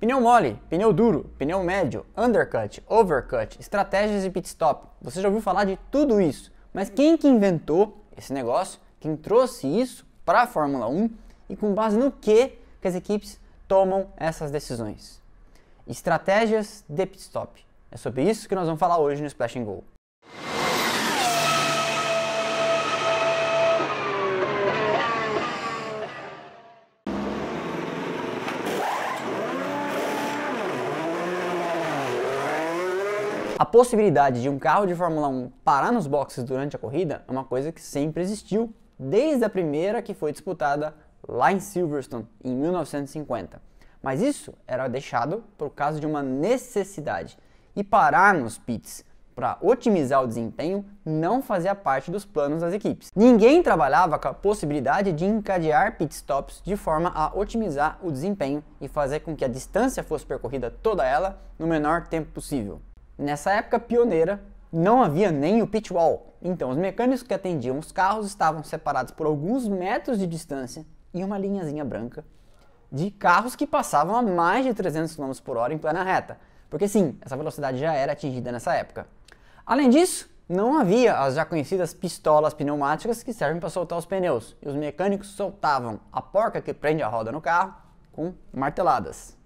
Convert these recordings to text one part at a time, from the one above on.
Pneu mole, pneu duro, pneu médio, undercut, overcut, estratégias de pit stop. Você já ouviu falar de tudo isso, mas quem que inventou esse negócio? Quem trouxe isso para a Fórmula 1 e com base no que, que as equipes tomam essas decisões? Estratégias de pit stop. É sobre isso que nós vamos falar hoje no Splash and Go. A possibilidade de um carro de Fórmula 1 parar nos boxes durante a corrida é uma coisa que sempre existiu, desde a primeira que foi disputada lá em Silverstone, em 1950. Mas isso era deixado por causa de uma necessidade. E parar nos pits para otimizar o desempenho não fazia parte dos planos das equipes. Ninguém trabalhava com a possibilidade de encadear pit stops de forma a otimizar o desempenho e fazer com que a distância fosse percorrida toda ela no menor tempo possível. Nessa época pioneira, não havia nem o pit wall, então os mecânicos que atendiam os carros estavam separados por alguns metros de distância e uma linhazinha branca de carros que passavam a mais de 300 km por hora em plena reta, porque sim, essa velocidade já era atingida nessa época. Além disso, não havia as já conhecidas pistolas pneumáticas que servem para soltar os pneus, e os mecânicos soltavam a porca que prende a roda no carro com marteladas.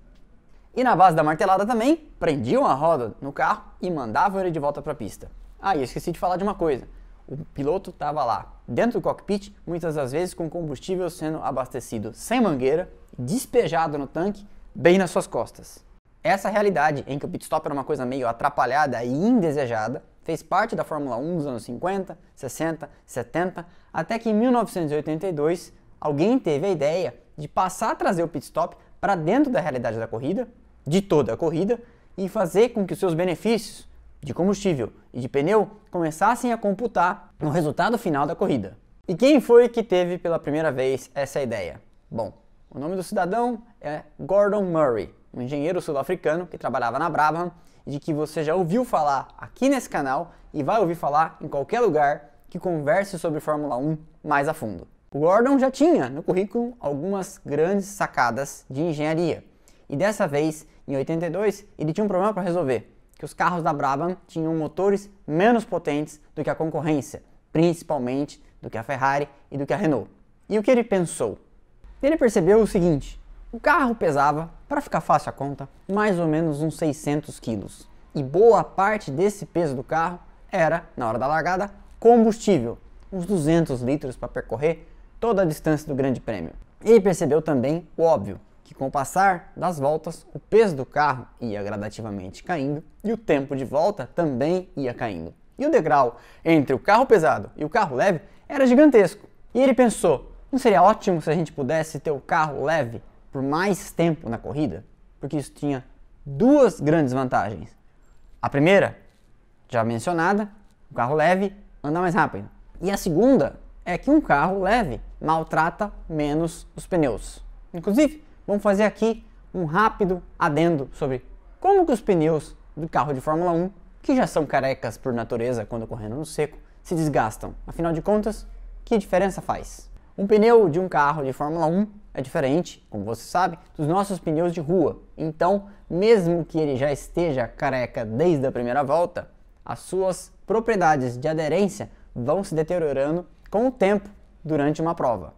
E na base da martelada também, prendiam a roda no carro e mandavam ele de volta para a pista. Ah, e esqueci de falar de uma coisa. O piloto estava lá, dentro do cockpit, muitas das vezes com combustível sendo abastecido sem mangueira, despejado no tanque, bem nas suas costas. Essa realidade em que o pit stop era uma coisa meio atrapalhada e indesejada fez parte da Fórmula 1 dos anos 50, 60, 70, até que em 1982 alguém teve a ideia de passar a trazer o pit stop para dentro da realidade da corrida de toda a corrida e fazer com que os seus benefícios de combustível e de pneu começassem a computar no resultado final da corrida. E quem foi que teve pela primeira vez essa ideia? Bom, o nome do cidadão é Gordon Murray, um engenheiro sul-africano que trabalhava na Brabham de que você já ouviu falar aqui nesse canal e vai ouvir falar em qualquer lugar que converse sobre Fórmula 1 mais a fundo. O Gordon já tinha no currículo algumas grandes sacadas de engenharia, e dessa vez, em 82, ele tinha um problema para resolver, que os carros da Brabham tinham motores menos potentes do que a concorrência, principalmente do que a Ferrari e do que a Renault. E o que ele pensou? Ele percebeu o seguinte: o carro pesava, para ficar fácil a conta, mais ou menos uns 600 quilos. E boa parte desse peso do carro era, na hora da largada, combustível, uns 200 litros para percorrer toda a distância do Grande Prêmio. Ele percebeu também o óbvio, que com o passar das voltas, o peso do carro ia gradativamente caindo e o tempo de volta também ia caindo. E o degrau entre o carro pesado e o carro leve era gigantesco. E ele pensou: não seria ótimo se a gente pudesse ter o carro leve por mais tempo na corrida? Porque isso tinha duas grandes vantagens. A primeira, já mencionada, o carro leve anda mais rápido. E a segunda é que um carro leve maltrata menos os pneus. Inclusive, vamos fazer aqui um rápido adendo sobre como que os pneus do carro de Fórmula 1, que já são carecas por natureza quando correndo no seco, se desgastam. Afinal de contas, que diferença faz? Um pneu de um carro de Fórmula 1 é diferente, como você sabe, dos nossos pneus de rua. Então, mesmo que ele já esteja careca desde a primeira volta, as suas propriedades de aderência vão se deteriorando com o tempo durante uma prova.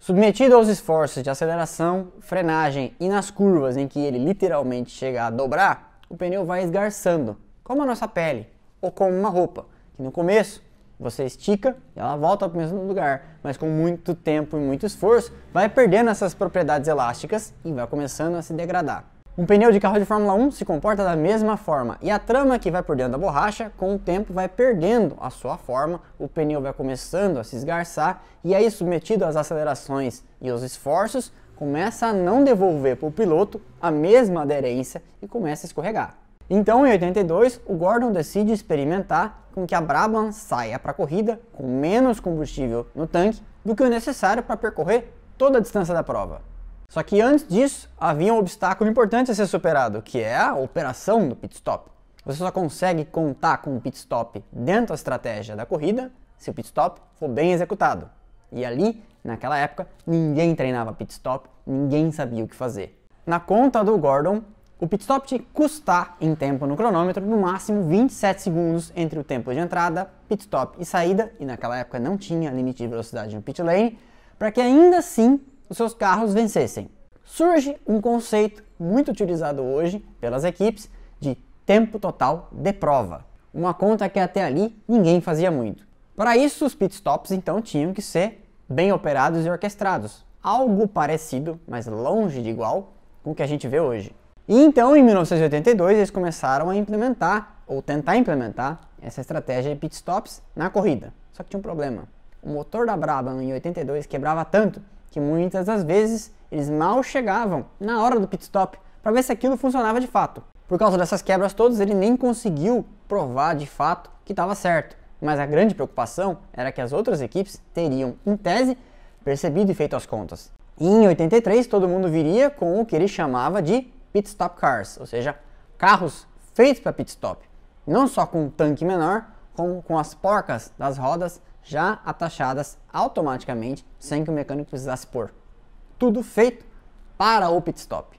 Submetido aos esforços de aceleração, frenagem e nas curvas em que ele literalmente chega a dobrar, o pneu vai esgarçando, como a nossa pele ou como uma roupa, que no começo você estica e ela volta para o mesmo lugar, mas com muito tempo e muito esforço vai perdendo essas propriedades elásticas e vai começando a se degradar. Um pneu de carro de Fórmula 1 se comporta da mesma forma e a trama que vai por dentro da borracha, com o tempo vai perdendo a sua forma, o pneu vai começando a se esgarçar e aí submetido às acelerações e aos esforços, começa a não devolver para o piloto a mesma aderência e começa a escorregar. Então, em 82, o Gordon decide experimentar com que a Brabham saia para a corrida com menos combustível no tanque do que o necessário para percorrer toda a distância da prova. Só que antes disso, havia um obstáculo importante a ser superado, que é a operação do pit stop. Você só consegue contar com o pit stop dentro da estratégia da corrida se o pit stop for bem executado. E ali, naquela época, ninguém treinava pit stop, ninguém sabia o que fazer. Na conta do Gordon, O pit stop tinha que custar em tempo no cronômetro no máximo 27 segundos entre o tempo de entrada, pit stop e saída, e naquela época não tinha limite de velocidade no pit lane, para que ainda assim os seus carros vencessem. Surge um conceito muito utilizado hoje pelas equipes de tempo total de prova, uma conta que até ali ninguém fazia muito. Para isso, os pit stops então tinham que ser bem operados e orquestrados, algo parecido, mas longe de igual, com o que a gente vê hoje. E então, em 1982, eles começaram a implementar, ou tentar implementar, essa estratégia de pit stops na corrida. Só que tinha um problema. O motor da Brabham em 82 quebrava tanto que muitas das vezes eles mal chegavam na hora do pit stop para ver se aquilo funcionava de fato. Por causa dessas quebras todas, ele nem conseguiu provar de fato que estava certo. Mas a grande preocupação era que as outras equipes teriam, em tese, percebido e feito as contas. E em 83, todo mundo viria com o que ele chamava de pit stop cars, ou seja, carros feitos para pit stop. Não só com um tanque menor, como com as porcas das rodas já atachadas automaticamente, sem que o mecânico precisasse pôr. Tudo feito para o pit stop.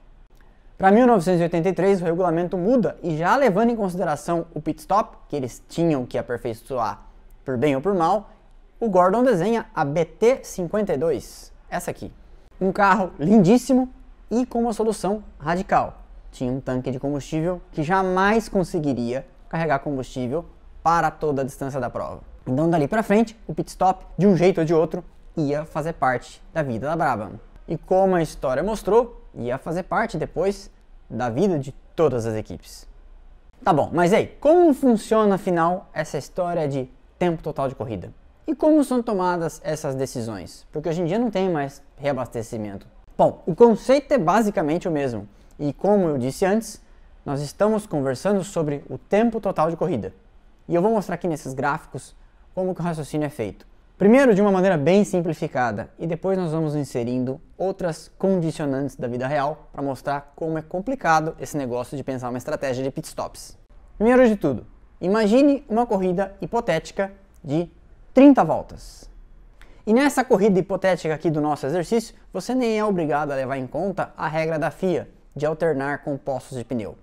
Para 1983, o regulamento muda e já levando em consideração o pit stop, que eles tinham que aperfeiçoar por bem ou por mal, o Gordon desenha a BT52, essa aqui. Um carro lindíssimo e com uma solução radical. Tinha um tanque de combustível que jamais conseguiria carregar combustível para toda a distância da prova. Então dali para frente, o pit stop, de um jeito ou de outro, ia fazer parte da vida da Brabham. E como a história mostrou, ia fazer parte depois da vida de todas as equipes. Tá bom, mas aí, como funciona afinal essa história de tempo total de corrida? E como são tomadas essas decisões? Porque hoje em dia não tem mais reabastecimento. Bom, o conceito é basicamente o mesmo. E como eu disse antes, nós estamos conversando sobre o tempo total de corrida. E eu vou mostrar aqui nesses gráficos como que o raciocínio é feito. Primeiro de uma maneira bem simplificada e depois nós vamos inserindo outras condicionantes da vida real para mostrar como é complicado esse negócio de pensar uma estratégia de pit stops. Primeiro de tudo, imagine uma corrida hipotética de 30 voltas. E nessa corrida hipotética aqui do nosso exercício, você nem é obrigado a levar em conta a regra da FIA de alternar compostos de pneu.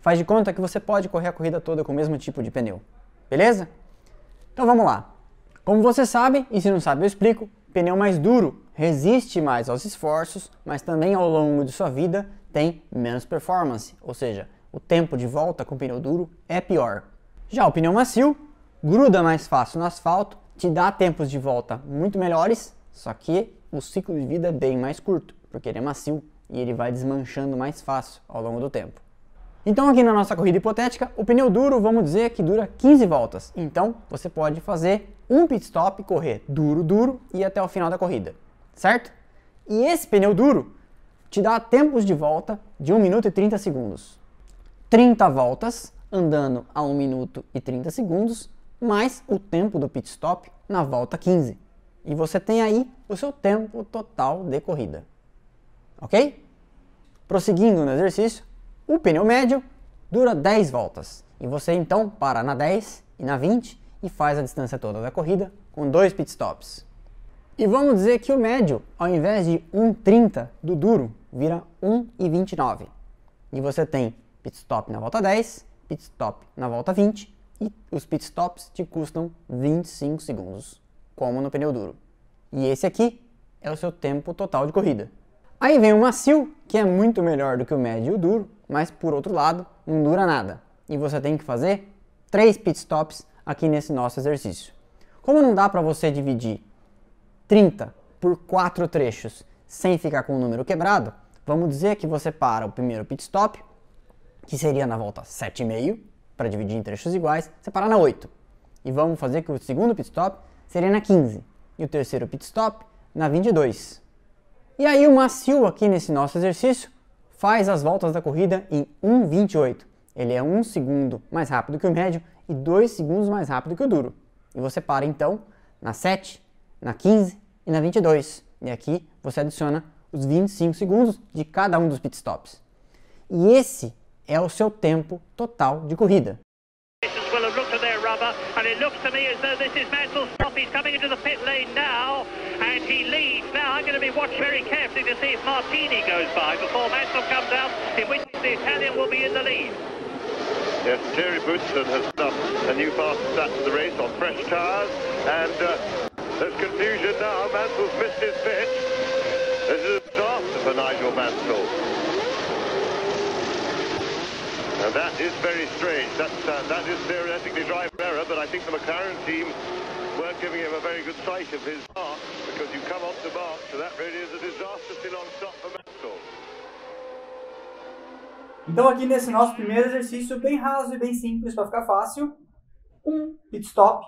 Faz de conta que você pode correr a corrida toda com o mesmo tipo de pneu. Beleza? Então vamos lá. Como você sabe, e se não sabe eu explico, pneu mais duro resiste mais aos esforços, mas também ao longo de sua vida tem menos performance, ou seja, o tempo de volta com pneu duro é pior. Já o pneu macio gruda mais fácil no asfalto, te dá tempos de volta muito melhores, só que o ciclo de vida é bem mais curto, porque ele é macio e ele vai desmanchando mais fácil ao longo do tempo. Então aqui na nossa corrida hipotética, o pneu duro, vamos dizer que dura 15 voltas. Então você pode fazer um pit stop, correr duro, duro e até o final da corrida, certo? E esse pneu duro te dá tempos de volta de 1 minuto e 30 segundos. 30 voltas andando a 1 minuto e 30 segundos mais o tempo do pit stop na volta 15. E você tem aí o seu tempo total de corrida. Ok? Prosseguindo no exercício, o pneu médio dura 10 voltas. E você então para na 10 e na 20 e faz a distância toda da corrida com dois pit stops. E vamos dizer que o médio, ao invés de 1,30 do duro, vira 1,29. E você tem pit stop na volta 10, pit stop na volta 20 e os pit stops te custam 25 segundos, como no pneu duro. E esse aqui é o seu tempo total de corrida. Aí vem o macio, que é muito melhor do que o médio e o duro, mas por outro lado, não dura nada. E você tem que fazer 3 pit stops aqui nesse nosso exercício. Como não dá para você dividir 30 por 4 trechos sem ficar com o número quebrado, vamos dizer que você para o primeiro pit stop, que seria na volta 7,5, para dividir em trechos iguais, você para na 8. E vamos fazer que o segundo pit stop seria na 15 e o terceiro pit stop na 22. E aí o macio aqui nesse nosso exercício faz as voltas da corrida em 1,28. Ele é um segundo mais rápido que o médio e 2 segundos mais rápido que o duro. E você para então na 7, na 15 e na 22. E aqui você adiciona os 25 segundos de cada um dos pit stops. E esse é o seu tempo total de corrida. And it looks to me as though this is Mansell's stop. He's coming into the pit lane now, and he leads. Now I'm going to be watched very carefully to see if Martini goes by before Mansell comes out, in which the Italian will be in the lead. Yes, Terry Bootston has done a new fast start to the race on fresh tyres, and uh, there's confusion now. Mansell's missed his pit. This is a disaster for Nigel Mansell. That is very strange. Uh, that is theoretically driver error, but I think the McLaren team weren't giving him a very good sight of his mark, because you come onto mark, so that really is a long stop for Mansell. Então aqui nesse nosso primeiro exercício, bem raso e bem simples para ficar fácil, um pit stop,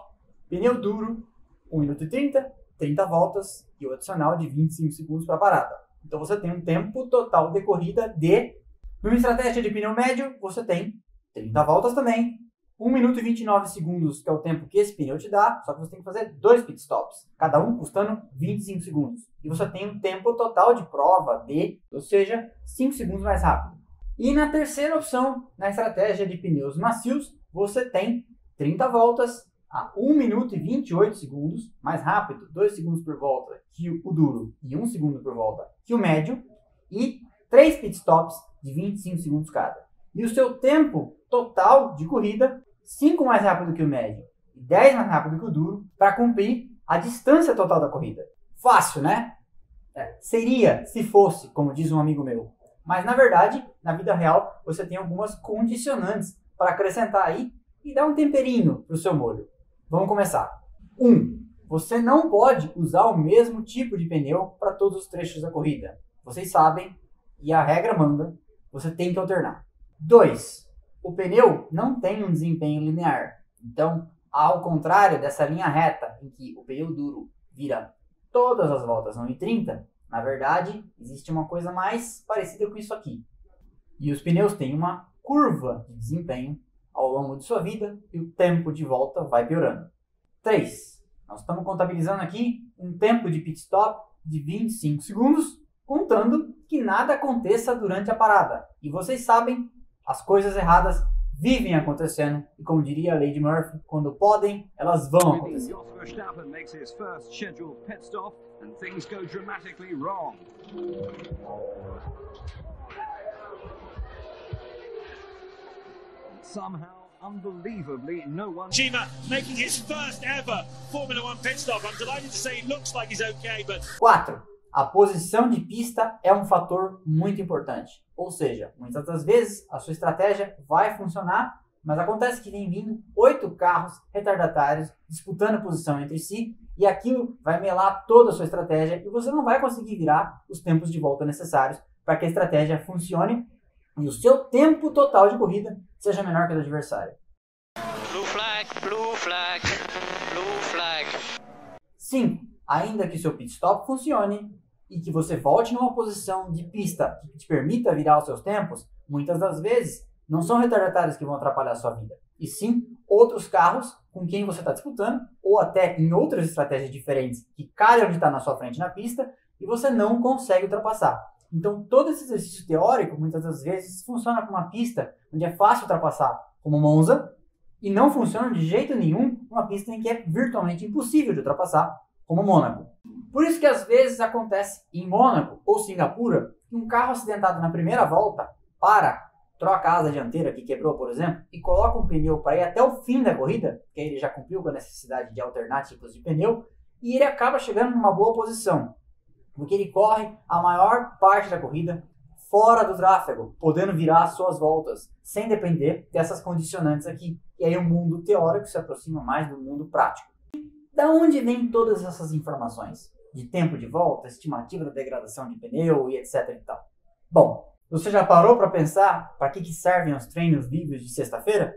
pneu duro, 1 minuto e 30, 30 voltas e o adicional de 25 segundos para parada. Então você tem um tempo total de corrida de, numa estratégia de pneu médio, você tem 30 voltas também, 1 minuto e 29 segundos, que é o tempo que esse pneu te dá, só que você tem que fazer dois pit stops, cada um custando 25 segundos. E você tem um tempo total de prova de, ou seja, 5 segundos mais rápido. E na terceira opção, na estratégia de pneus macios, você tem 30 voltas a 1 minuto e 28 segundos, mais rápido, 2 segundos por volta que o duro e 1 segundo por volta que o médio, e 3 pit stops de 25 segundos cada. E o seu tempo total de corrida, 5 mais rápido que o médio e 10 mais rápido que o duro, para cumprir a distância total da corrida. Fácil, né? É, seria se fosse, como diz um amigo meu, mas na verdade, na vida real, você tem algumas condicionantes para acrescentar aí e dar um temperinho para o seu molho. Vamos começar. 1. Um, você não pode usar o mesmo tipo de pneu para todos os trechos da corrida. Vocês sabem e a regra manda, você tem que alternar. 2. O pneu não tem um desempenho linear. Então, ao contrário dessa linha reta em que o pneu duro vira todas as voltas 1,30, na verdade, existe uma coisa mais parecida com isso aqui. E os pneus têm uma curva de desempenho ao longo de sua vida e o tempo de volta vai piorando. 3. Nós estamos contabilizando aqui um tempo de pit stop de 25 segundos, contando que nada aconteça durante a parada. E vocês sabem, as coisas erradas vivem acontecendo e como diria a Lady Murphy, quando podem, elas vão acontecer. and things go dramatically wrong. Somehow, unbelievably, no one. Chima making his first ever Formula One pit stop. I'm delighted to say it looks like he's okay, but. 4. A posição de pista é um fator muito importante. Ou seja, muitas das vezes a sua estratégia vai funcionar, mas acontece que vem vindo oito carros retardatários disputando posição entre si e aquilo vai melar toda a sua estratégia e você não vai conseguir virar os tempos de volta necessários para que a estratégia funcione e o seu tempo total de corrida seja menor que o do adversário. Blue flag, blue flag, blue flag. 5. Ainda que seu pit stop funcione e que você volte numa posição de pista que te permita virar os seus tempos, muitas das vezes não são retardatários que vão atrapalhar a sua vida, e sim outros carros com quem você está disputando, ou até em outras estratégias diferentes que calham de estar na sua frente na pista e você não consegue ultrapassar. Então, todo esse exercício teórico, muitas das vezes, funciona para uma pista onde é fácil ultrapassar, como Monza, e não funciona de jeito nenhum uma pista em que é virtualmente impossível de ultrapassar, como Mônaco. Por isso que às vezes acontece em Mônaco ou Singapura que um carro acidentado na primeira volta para troca a asa dianteira que quebrou, por exemplo, e coloca um pneu para ir até o fim da corrida, que ele já cumpriu com a necessidade de alternar tipos de pneu, e ele acaba chegando numa boa posição, porque ele corre a maior parte da corrida fora do tráfego, podendo virar as suas voltas, sem depender dessas condicionantes aqui. E aí o mundo teórico se aproxima mais do mundo prático. Da onde vêm todas essas informações? De tempo de volta, estimativa da degradação de pneu e etc e tal. Bom, você já parou para pensar para que, que servem os treinos livres de sexta-feira?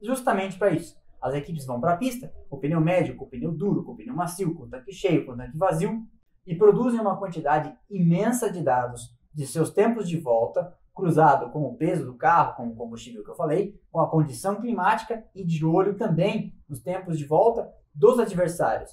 Justamente para isso. As equipes vão para a pista, com o pneu médio, com o pneu duro, com o pneu macio, com tanque cheio, com tanque vazio, e produzem uma quantidade imensa de dados de seus tempos de volta, cruzado com o peso do carro, com o combustível que eu falei, com a condição climática e de olho também nos tempos de volta dos adversários.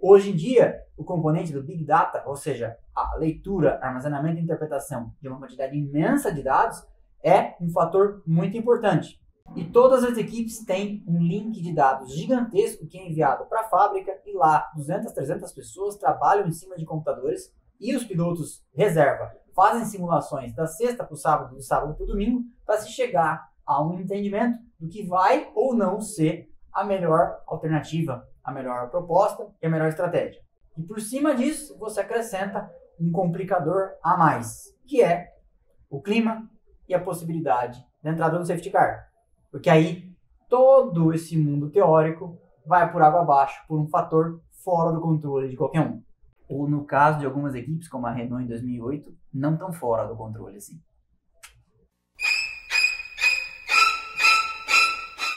Hoje em dia, o componente do Big Data, ou seja, a leitura, armazenamento e interpretação de uma quantidade imensa de dados, é um fator muito importante. E todas as equipes têm um link de dados gigantesco que é enviado para a fábrica e lá 200, 300 pessoas trabalham em cima de computadores e os pilotos reserva fazem simulações da sexta para o sábado, do sábado para o domingo, para se chegar a um entendimento do que vai ou não ser a melhor alternativa, a melhor proposta e a melhor estratégia. E por cima disso, você acrescenta um complicador a mais, que é o clima e a possibilidade da entrada do safety car. Porque aí todo esse mundo teórico vai por água abaixo por um fator fora do controle de qualquer um. Ou no caso de algumas equipes, como a Renault em 2008, não tão fora do controle assim.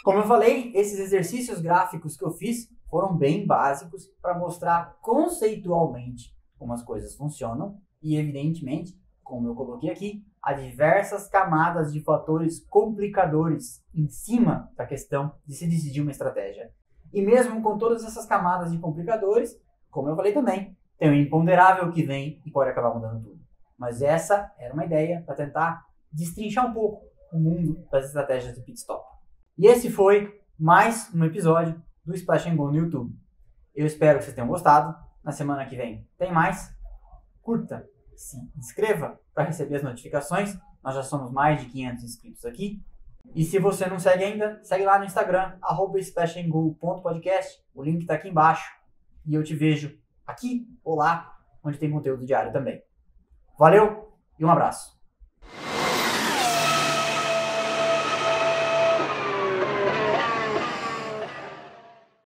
Como eu falei, esses exercícios gráficos que eu fiz foram bem básicos para mostrar conceitualmente como as coisas funcionam e, evidentemente, como eu coloquei aqui, há diversas camadas de fatores complicadores em cima da questão de se decidir uma estratégia. E mesmo com todas essas camadas de complicadores, como eu falei também, tem o um imponderável que vem e pode acabar mudando tudo. Mas essa era uma ideia para tentar destrinchar um pouco o mundo das estratégias do pit stop. E esse foi mais um episódio do Splash and Go no YouTube. Eu espero que vocês tenham gostado. Na semana que vem tem mais. Curta, se inscreva para receber as notificações. Nós já somos mais de 500 inscritos aqui. E se você não segue ainda, segue lá no Instagram, splashandgo.podcast. O link está aqui embaixo. E eu te vejo aqui ou lá, onde tem conteúdo diário também. Valeu e um abraço.